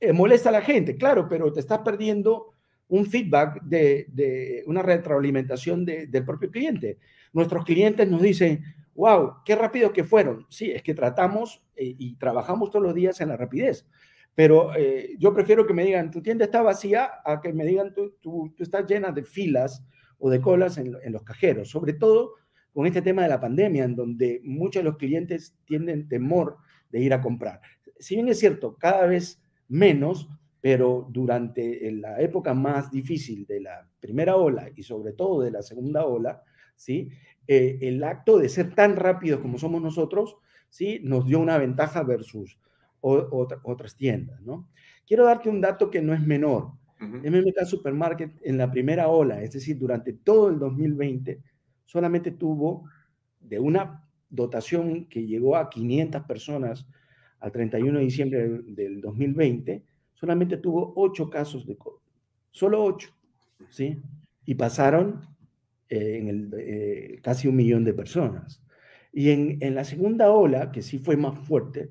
Eh, molesta a la gente, claro, pero te estás perdiendo un feedback de, una retroalimentación del propio cliente. Nuestros clientes nos dicen, wow, qué rápido que fueron. Sí, es que tratamos eh, y trabajamos todos los días en la rapidez. Pero eh, yo prefiero que me digan, tu tienda está vacía, a que me digan, tú, tú, estás llena de filas o de colas en, los cajeros, sobre todo con este tema de la pandemia, en donde muchos de los clientes tienen temor de ir a comprar. Si bien es cierto, cada vez menos, pero durante la época más difícil de la primera ola y sobre todo de la segunda ola, ¿sí? Eh, el acto de ser tan rápido como somos nosotros, ¿sí? nos dio una ventaja versus o, otras tiendas, ¿no? Quiero darte un dato que no es menor. MMK Supermarket en la primera ola, es decir, durante todo el 2020, solamente tuvo de una dotación que llegó a 500 personas al 31 de diciembre del, 2020, solamente tuvo 8 casos de COVID. Solo 8, ¿sí? Y pasaron eh, en el, eh, casi un millón de personas. Y en, en, la segunda ola, que sí fue más fuerte,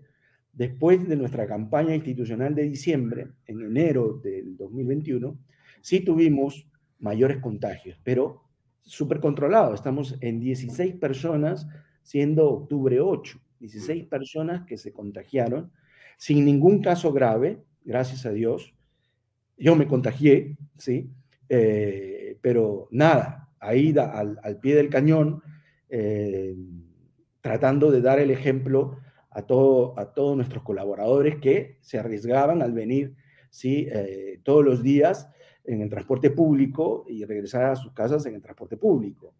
después de nuestra campaña institucional de diciembre, en enero del 2021, sí tuvimos mayores contagios, pero súper controlado. Estamos en 16 personas, siendo octubre 8, 16 personas que se contagiaron sin ningún caso grave, gracias a Dios. Yo me contagié, ¿sí? Eh, pero nada, ahí al, al, pie del cañón, eh, tratando de dar el ejemplo a, todo, a todos nuestros colaboradores que se arriesgaban al venir ¿sí? Eh, todos los días en el transporte público y regresar a sus casas en el transporte público.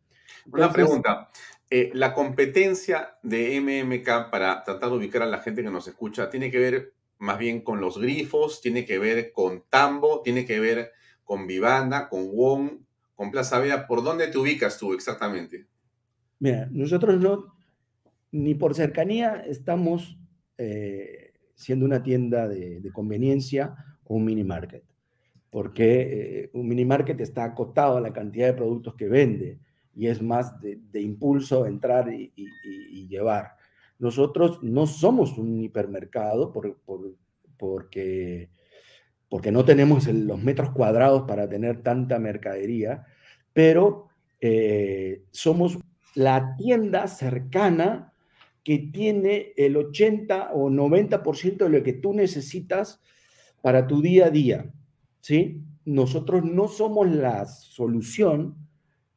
Una pregunta. la competencia de MMK para tratar de ubicar a la gente que nos escucha tiene que ver más bien con los grifos, tiene que ver con Tambo, tiene que ver con Vivanda, con Wong, con Plaza Vea. ¿Por dónde te ubicas tú exactamente? Mira, nosotros no, ni por cercanía estamos eh, siendo una tienda de, conveniencia o un mini market, porque eh, un mini market está acotado a la cantidad de productos que vende y es más de, impulso entrar y, llevar. Nosotros no somos un hipermercado porque porque no tenemos los metros cuadrados para tener tanta mercadería, pero eh, somos la tienda cercana que tiene el 80 o 90% de lo que tú necesitas para tu día a día, ¿sí? Nosotros no somos la solución,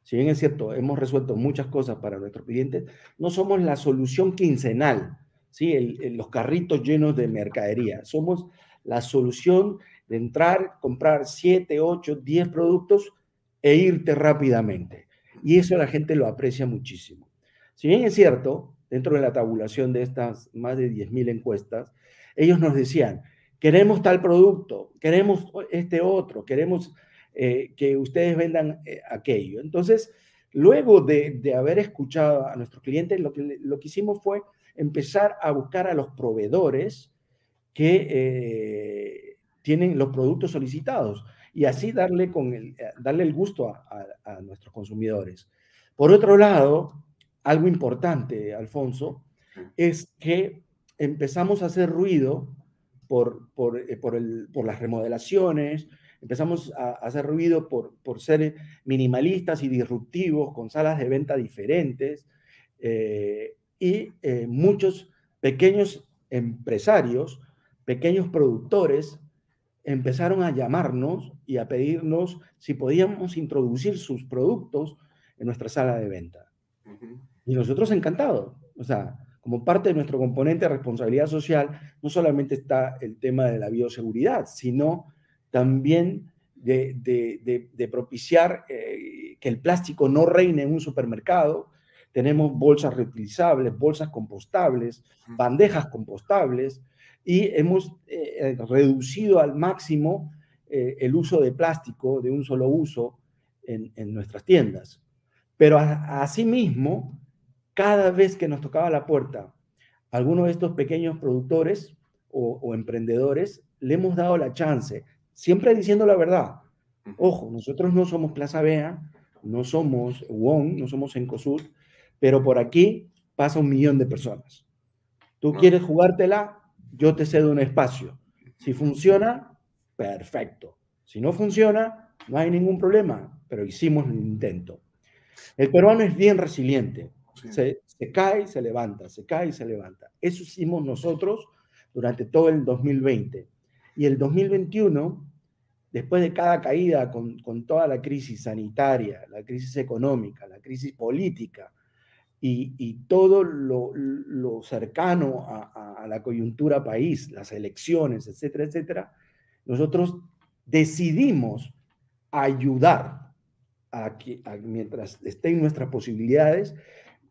si bien es cierto, hemos resuelto muchas cosas para nuestros clientes, no somos la solución quincenal, ¿sí? los carritos llenos de mercadería, somos la solución de entrar, comprar 7, 8, 10 productos e irte rápidamente. Y eso la gente lo aprecia muchísimo. Si bien es cierto, dentro de la tabulación de estas más de 10.000 encuestas, ellos nos decían, queremos tal producto, queremos este otro, queremos eh, que ustedes vendan eh, aquello. Entonces, luego de, haber escuchado a nuestros clientes, lo que, lo que hicimos fue empezar a buscar a los proveedores que eh, tienen los productos solicitados y así darle, con el, eh, darle el gusto a, nuestros consumidores. Por otro lado, algo importante, Alfonso, es que empezamos a hacer ruido por, por, eh, por, las remodelaciones, empezamos a, hacer ruido por, por, ser minimalistas y disruptivos, con salas de venta diferentes, eh, y muchos pequeños empresarios, pequeños productores, empezaron a llamarnos y a pedirnos si podíamos introducir sus productos en nuestra sala de venta. Y nosotros encantados. O sea, como parte de nuestro componente de responsabilidad social, no solamente está el tema de la bioseguridad, sino también de, propiciar eh, que el plástico no reine en un supermercado. Tenemos bolsas reutilizables, bolsas compostables, bandejas compostables, y hemos eh, eh, reducido al máximo eh, el uso de plástico de un solo uso en, nuestras tiendas. Pero asimismo, cada vez que nos tocaba la puerta alguno de estos pequeños productores o, emprendedores, le hemos dado la chance, siempre diciendo la verdad. Ojo, nosotros no somos Plaza Vea, no somos WON, no somos Encosud, pero por aquí pasa un millón de personas. Tú quieres jugártela, yo te cedo un espacio. Si funciona, perfecto. Si no funciona, no hay ningún problema, pero hicimos el intento. El peruano es bien resiliente. Se, cae y se levanta, se cae y se levanta. Eso hicimos nosotros durante todo el 2020. Y el 2021, después de cada caída, con, con toda la crisis sanitaria, la crisis económica, la crisis política, y, todo lo, cercano a, la coyuntura país, las elecciones, etcétera, etcétera, nosotros decidimos ayudar a que, mientras estén nuestras posibilidades,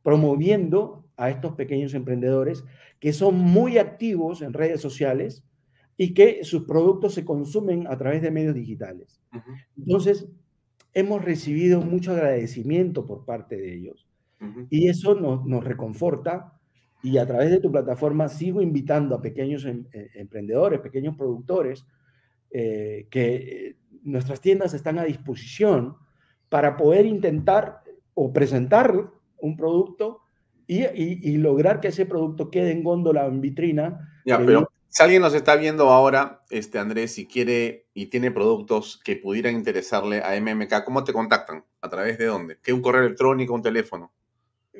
promoviendo a estos pequeños emprendedores que son muy activos en redes sociales y que sus productos se consumen a través de medios digitales. Entonces, hemos recibido mucho agradecimiento por parte de ellos y eso nos, nos, reconforta y a través de tu plataforma sigo invitando a pequeños em, eh, emprendedores, pequeños productores, eh, que eh, nuestras tiendas están a disposición para poder intentar o presentar un producto y, y, lograr que ese producto quede en góndola en vitrina. Ya, pero si alguien nos está viendo ahora, este Andrés, si quiere y tiene productos que pudieran interesarle a MMK, ¿cómo te contactan? ¿A través de dónde? ¿Qué un correo electrónico, un teléfono?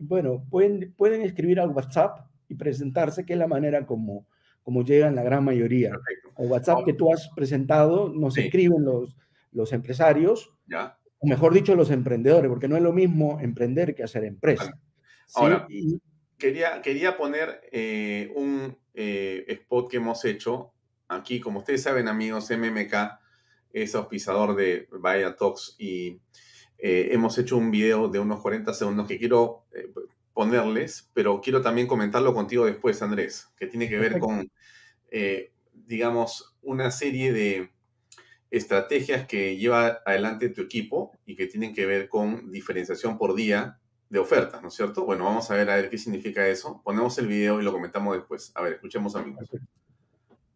Bueno, pueden, pueden escribir al WhatsApp y presentarse, que es la manera como, como llegan la gran mayoría. El WhatsApp que tú has presentado nos escriben los, los empresarios, ¿Ya? o mejor dicho, los emprendedores, porque no es lo mismo emprender que hacer empresa. Ahora, quería, quería poner eh, un eh, spot que hemos hecho aquí, como ustedes saben, amigos, MMK es auspiciador de Vaya Talks y eh, hemos hecho un video de unos 40 segundos que quiero ponerles, pero quiero también comentarlo contigo después, Andrés, que tiene que ver con, digamos, una serie de estrategias que lleva adelante tu equipo y que tienen que ver con diferenciación por día de ofertas, ¿no es cierto? Bueno, vamos a ver a ver qué significa eso. Ponemos el video y lo comentamos después. A ver, escuchemos amigos.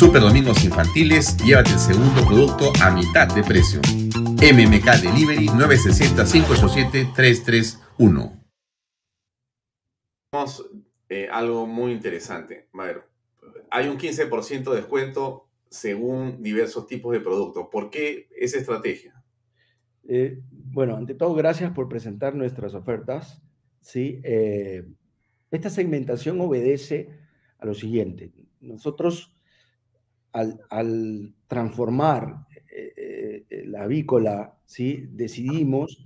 Super domingos infantiles, llévate el segundo producto a mitad de precio. MMK Delivery 960-587-331. Tenemos eh, algo muy interesante. A ver, hay un 15% de descuento según diversos tipos de productos. ¿Por qué esa estrategia? Eh, bueno, ante todo, gracias por presentar nuestras ofertas. ¿sí? Eh, esta segmentación obedece a lo siguiente. Nosotros, al, transformar eh, la avícola, ¿sí? decidimos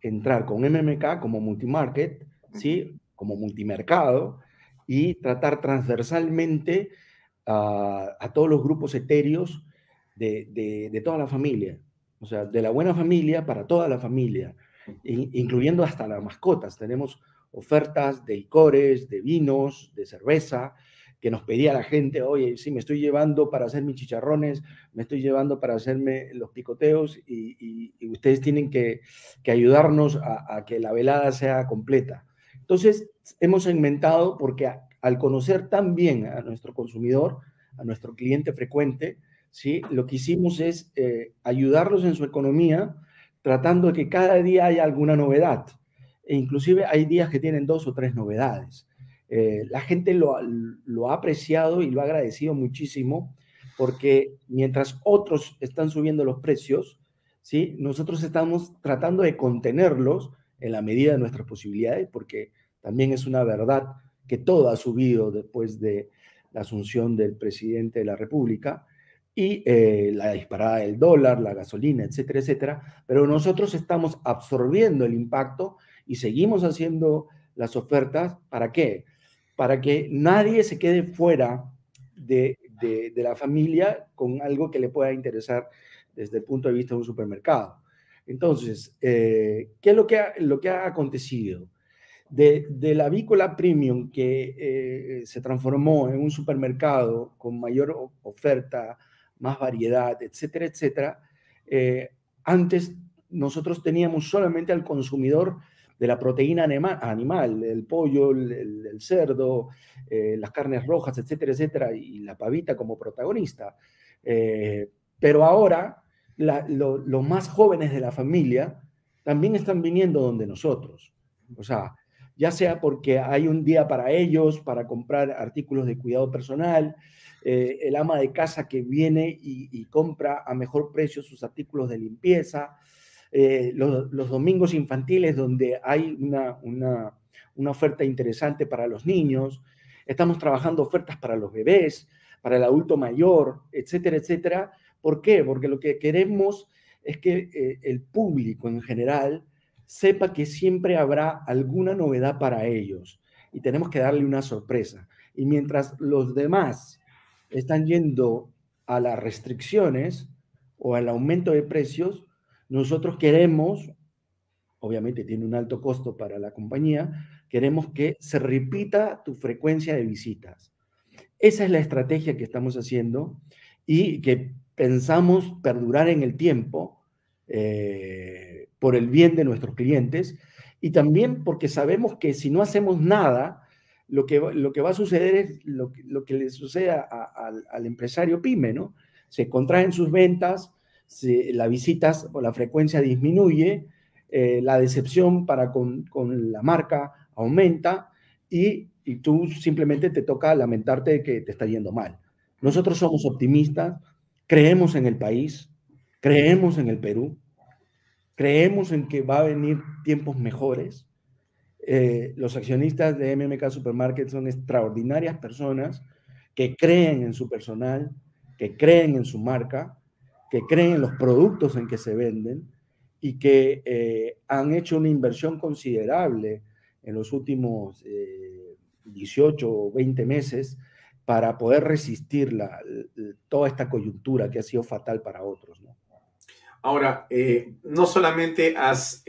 entrar con MMK como multimarket, ¿sí? como multimercado, y tratar transversalmente a, todos los grupos etéreos de toda la familia o sea, de la buena familia para toda la familia, incluyendo hasta las mascotas. Tenemos ofertas de licores, de vinos, de cerveza, que nos pedía la gente, oye, sí, me estoy llevando para hacer mis chicharrones, me estoy llevando para hacerme los picoteos y, ustedes tienen que, ayudarnos a, que la velada sea completa. Entonces, hemos segmentado porque al conocer tan bien a nuestro consumidor, a nuestro cliente frecuente, ¿sí? Lo que hicimos es eh, ayudarlos en su economía, tratando de que cada día haya alguna novedad. E inclusive hay días que tienen dos o tres novedades. Eh, la gente lo, ha apreciado y lo ha agradecido muchísimo porque mientras otros están subiendo los precios, ¿sí? nosotros estamos tratando de contenerlos en la medida de nuestras posibilidades, porque también es una verdad que todo ha subido después de la asunción del presidente de la República y eh, la disparada del dólar, la gasolina, etcétera, etcétera. Pero nosotros estamos absorbiendo el impacto y seguimos haciendo las ofertas. ¿Para qué? Para que nadie se quede fuera de, la familia con algo que le pueda interesar desde el punto de vista de un supermercado. Entonces, eh, ¿qué es lo que ha, lo que ha acontecido? De, la avícola premium que eh, se transformó en un supermercado con mayor oferta, más variedad, etcétera, etcétera. Eh, antes nosotros teníamos solamente al consumidor de la proteína animal, el pollo, el, cerdo, eh, las carnes rojas, etcétera, etcétera, y la pavita como protagonista. Eh, pero ahora los más jóvenes de la familia también están viniendo donde nosotros. O sea, ya sea porque hay un día para ellos, para comprar artículos de cuidado personal, eh, el ama de casa que viene y, compra a mejor precio sus artículos de limpieza, eh, los, domingos infantiles donde hay una, una, oferta interesante para los niños, estamos trabajando ofertas para los bebés, para el adulto mayor, etcétera, etcétera. ¿Por qué? Porque lo que queremos es que eh, el público en general sepa que siempre habrá alguna novedad para ellos y tenemos que darle una sorpresa. Y mientras los demás están yendo a las restricciones o al aumento de precios, nosotros queremos, obviamente tiene un alto costo para la compañía, queremos que se repita tu frecuencia de visitas. Esa es la estrategia que estamos haciendo y que pensamos perdurar en el tiempo eh, por el bien de nuestros clientes y también porque sabemos que si no hacemos nada, lo que, lo que va a suceder es lo, que le sucede al empresario pyme, ¿no? Se contraen sus ventas, se, las visitas o la frecuencia disminuye, eh, la decepción para con, con, la marca aumenta y, y tú simplemente te toca lamentarte de que te está yendo mal. Nosotros somos optimistas, creemos en el país, creemos en el Perú, creemos en que va a venir tiempos mejores. Eh, los accionistas de MMK Supermarket son extraordinarias personas que creen en su personal, que creen en su marca, que creen en los productos en que se venden y que eh, han hecho una inversión considerable en los últimos 18 eh, o 20 meses para poder resistir toda esta coyuntura que ha sido fatal para otros. Ahora, eh, no solamente has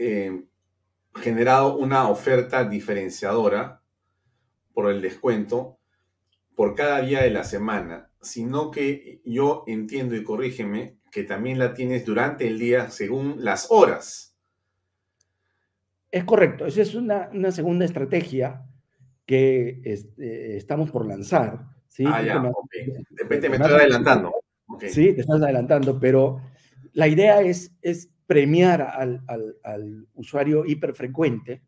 generado una oferta diferenciadora por el descuento por cada día de la semana, sino que yo entiendo y corrígeme que también la tienes durante el día según las horas. Es correcto, esa es una, segunda estrategia que este, estamos por lanzar. ¿sí? Ah, ya, me, De repente me estoy adelantando. Sí, te estás adelantando, pero la idea es, es premiar al, usuario hiperfrecuente,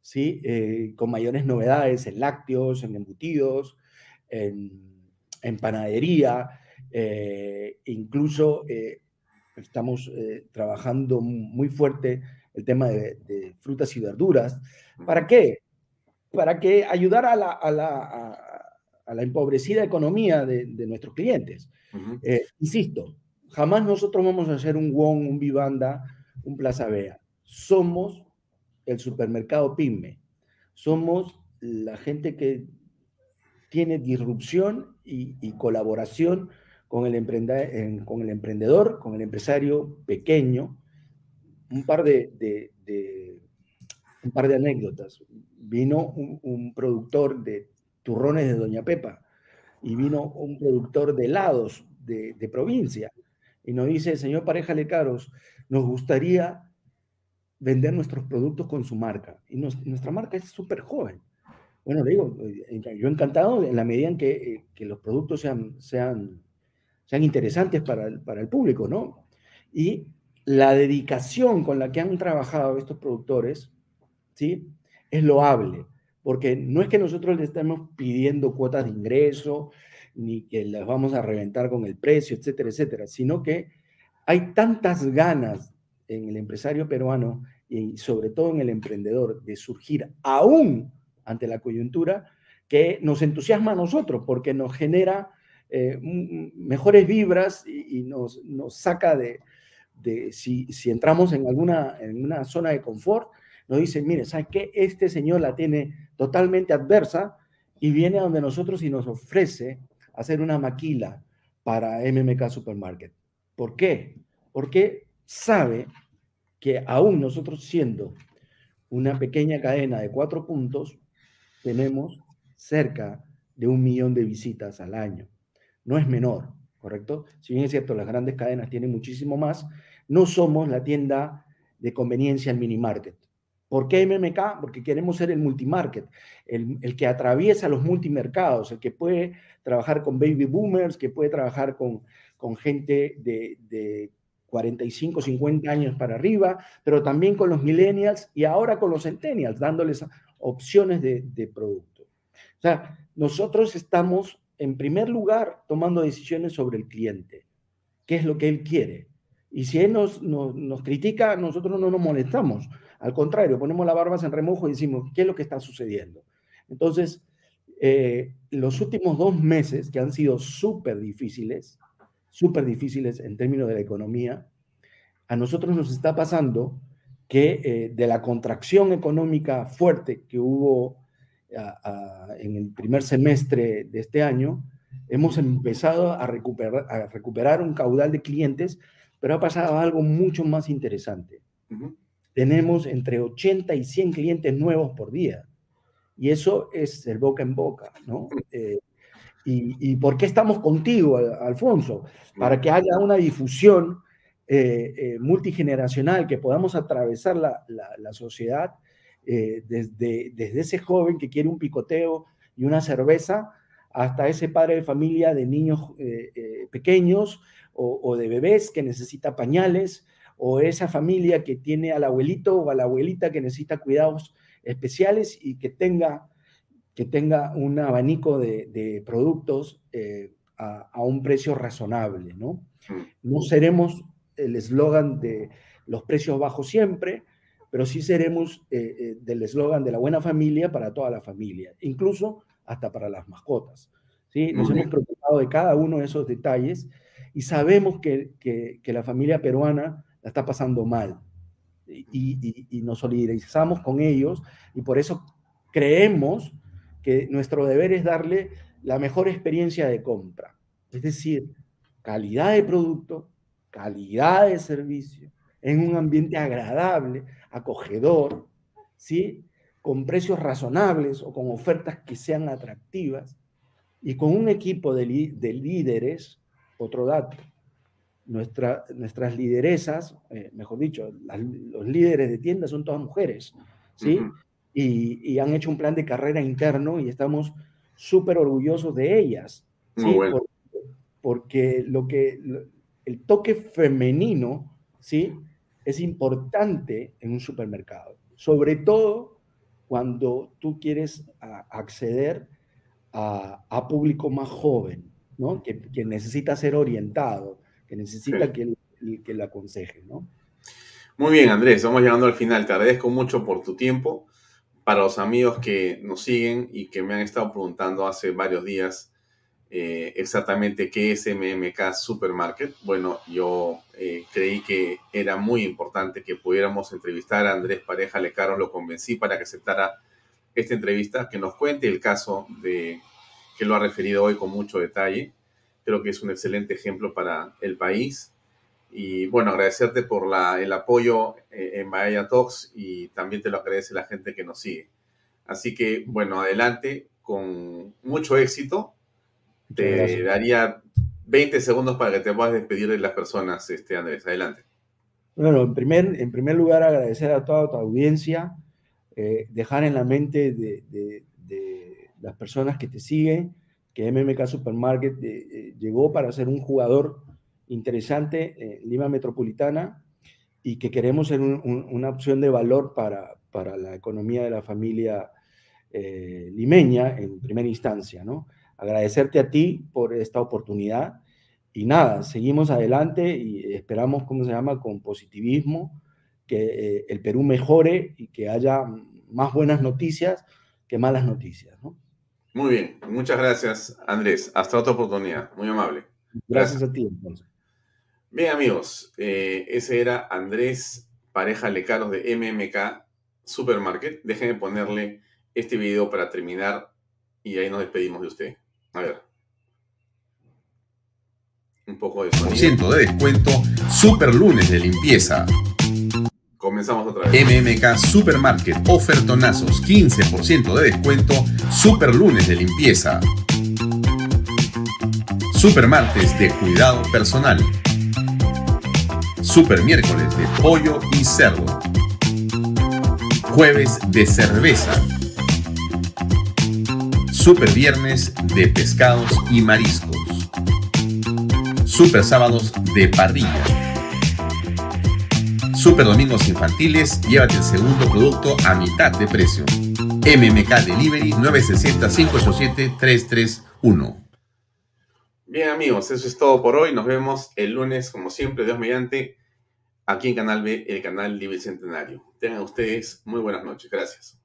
¿sí? Eh, con mayores novedades en lácteos, en embutidos, en, panadería, eh, incluso eh, estamos trabajando muy fuerte el tema de, frutas y verduras. ¿Para qué? Para que ayudar a la, a la, empobrecida economía de, nuestros clientes. insisto, Jamás nosotros vamos a hacer un WON, un Vivanda, un Plaza Vea. Somos el supermercado PYME. Somos la gente que tiene disrupción y, colaboración con el, con el emprendedor, con el empresario pequeño. Un par de, un par de anécdotas. Vino un, productor de turrones de Doña Pepa y vino un productor de helados de, de provincia y nos dice, señor Parejale Caros, nos gustaría vender nuestros productos con su marca. Y nuestra marca es súper joven. Bueno, le digo, eh, yo encantado en la medida en que, eh, que los productos sean, sean interesantes para el, para el público, ¿no? Y la dedicación con la que han trabajado estos productores, ¿sí? Es loable, porque no es que nosotros le estemos pidiendo cuotas de ingreso, ni que las vamos a reventar con el precio, etcétera, etcétera, sino que hay tantas ganas en el empresario peruano y sobre todo en el emprendedor de surgir aún ante la coyuntura que nos entusiasma a nosotros porque nos genera eh, mejores vibras y, nos, saca de, si, si, entramos en alguna en una zona de confort, nos dice, mire, ¿sabes qué? Este señor la tiene totalmente adversa y viene a donde nosotros y nos ofrece hacer una maquila para MMK Supermarket. ¿Por qué? Porque sabe que aún nosotros siendo una pequeña cadena de cuatro puntos, tenemos cerca de un millón de visitas al año. No es menor, ¿correcto? Si bien es cierto, las grandes cadenas tienen muchísimo más, no somos la tienda de conveniencia al mini market. ¿Por qué MMK? Porque queremos ser el multimarket, el, el, que atraviesa los multimercados, el que puede trabajar con baby boomers, que puede trabajar con, con gente de, de 45, 50 años para arriba, pero también con los millennials y ahora con los centennials, dándoles opciones de, de producto. O sea, nosotros estamos en primer lugar tomando decisiones sobre el cliente, qué es lo que él quiere. Y si él nos, nos, critica, nosotros no nos molestamos al contrario, ponemos la barbas en remojo y decimos, ¿qué es lo que está sucediendo? Entonces, eh, los últimos dos meses, que han sido súper difíciles, súper difíciles en términos de la economía, a nosotros nos está pasando que eh, de la contracción económica fuerte que hubo en el primer semestre de este año, hemos empezado a recuperar, a recuperar un caudal de clientes, pero ha pasado algo mucho más interesante tenemos entre 80 y 100 clientes nuevos por día. Y eso es el boca en boca, ¿no? Eh, y, por qué estamos contigo, Alfonso? Para que haya una difusión eh, eh, multigeneracional, que podamos atravesar la, la, sociedad desde, desde ese joven que quiere un picoteo y una cerveza, hasta ese padre de familia de niños eh, eh, pequeños o, de bebés que necesita pañales, o esa familia que tiene al abuelito o a la abuelita que necesita cuidados especiales y que tenga, que tenga un abanico de, productos eh, a, a, un precio razonable, ¿no? Mm. No seremos el eslogan de los precios bajos siempre, pero sí seremos eh, eh, del eslogan de la buena familia para toda la familia, incluso hasta para las mascotas. ¿sí? Nos hemos preocupado de cada uno de esos detalles y sabemos que, que, la familia peruana la está pasando mal y, y, nos solidarizamos con ellos y por eso creemos que nuestro deber es darle la mejor experiencia de compra, es decir, calidad de producto, calidad de servicio, en un ambiente agradable, acogedor, ¿sí? con precios razonables o con ofertas que sean atractivas y con un equipo de, líderes, otro dato, nuestra, nuestras lideresas, eh, mejor dicho, los líderes de tiendas son todas mujeres, ¿sí? y, han hecho un plan de carrera interno y estamos súper orgullosos de ellas, ¿sí? Porque, porque, lo que, el toque femenino, ¿sí? Es importante en un supermercado, sobre todo cuando tú quieres acceder a, público más joven, ¿no? Que, necesita ser orientado, que necesita que, que le aconseje, ¿no? Muy bien, Andrés, vamos llegando al final. Te agradezco mucho por tu tiempo. Para los amigos que nos siguen y que me han estado preguntando hace varios días eh, exactamente qué es MMK Supermarket. Bueno, yo eh, creí que era muy importante que pudiéramos entrevistar a Andrés Pareja Lecaro, lo convencí para que aceptara esta entrevista, que nos cuente el caso de que lo ha referido hoy con mucho detalle. Creo que es un excelente ejemplo para el país. Y bueno, agradecerte por la, el apoyo eh, en Bahía Talks y también te lo agradece la gente que nos sigue. Así que, bueno, adelante, con mucho éxito te daría 20 segundos para que te puedas despedir de las personas, este, Andrés. Adelante. Bueno, en primer, en primer lugar, agradecer a toda tu audiencia, eh, dejar en la mente de, de, las personas que te siguen que MMK Supermarket eh, eh, llegó para ser un jugador interesante en Lima Metropolitana y que queremos ser una opción de valor para, para, la economía de la familia limeña en primera instancia, ¿no? Agradecerte a ti por esta oportunidad y nada, seguimos adelante y esperamos, ¿cómo se llama?, con positivismo, que eh, el Perú mejore y que haya más buenas noticias que malas noticias, ¿no? Muy bien, muchas gracias, Andrés. Hasta otra oportunidad, muy amable. Gracias, a ti, entonces. Bien, amigos, eh, ese era Andrés Pareja Lecaros de MMK Supermarket. Déjenme ponerle este video para terminar y ahí nos despedimos de usted. A ver. Un poco de sonido. De descuento, super lunes de limpieza. Comenzamos otra vez. MMK Supermarket, ofertonazos, 15% de descuento, super lunes de limpieza. Super martes de cuidado personal. Super miércoles de pollo y cerdo. Jueves de cerveza. Super Viernes de pescados y mariscos. Super Sábados de parrilla. Super Domingos Infantiles, llévate el segundo producto a mitad de precio. MMK Delivery 960-587-331. Bien amigos, eso es todo por hoy. Nos vemos el lunes, como siempre, Dios mediante, aquí en Canal B, el canal Libre Centenario. Tengan ustedes muy buenas noches. Gracias.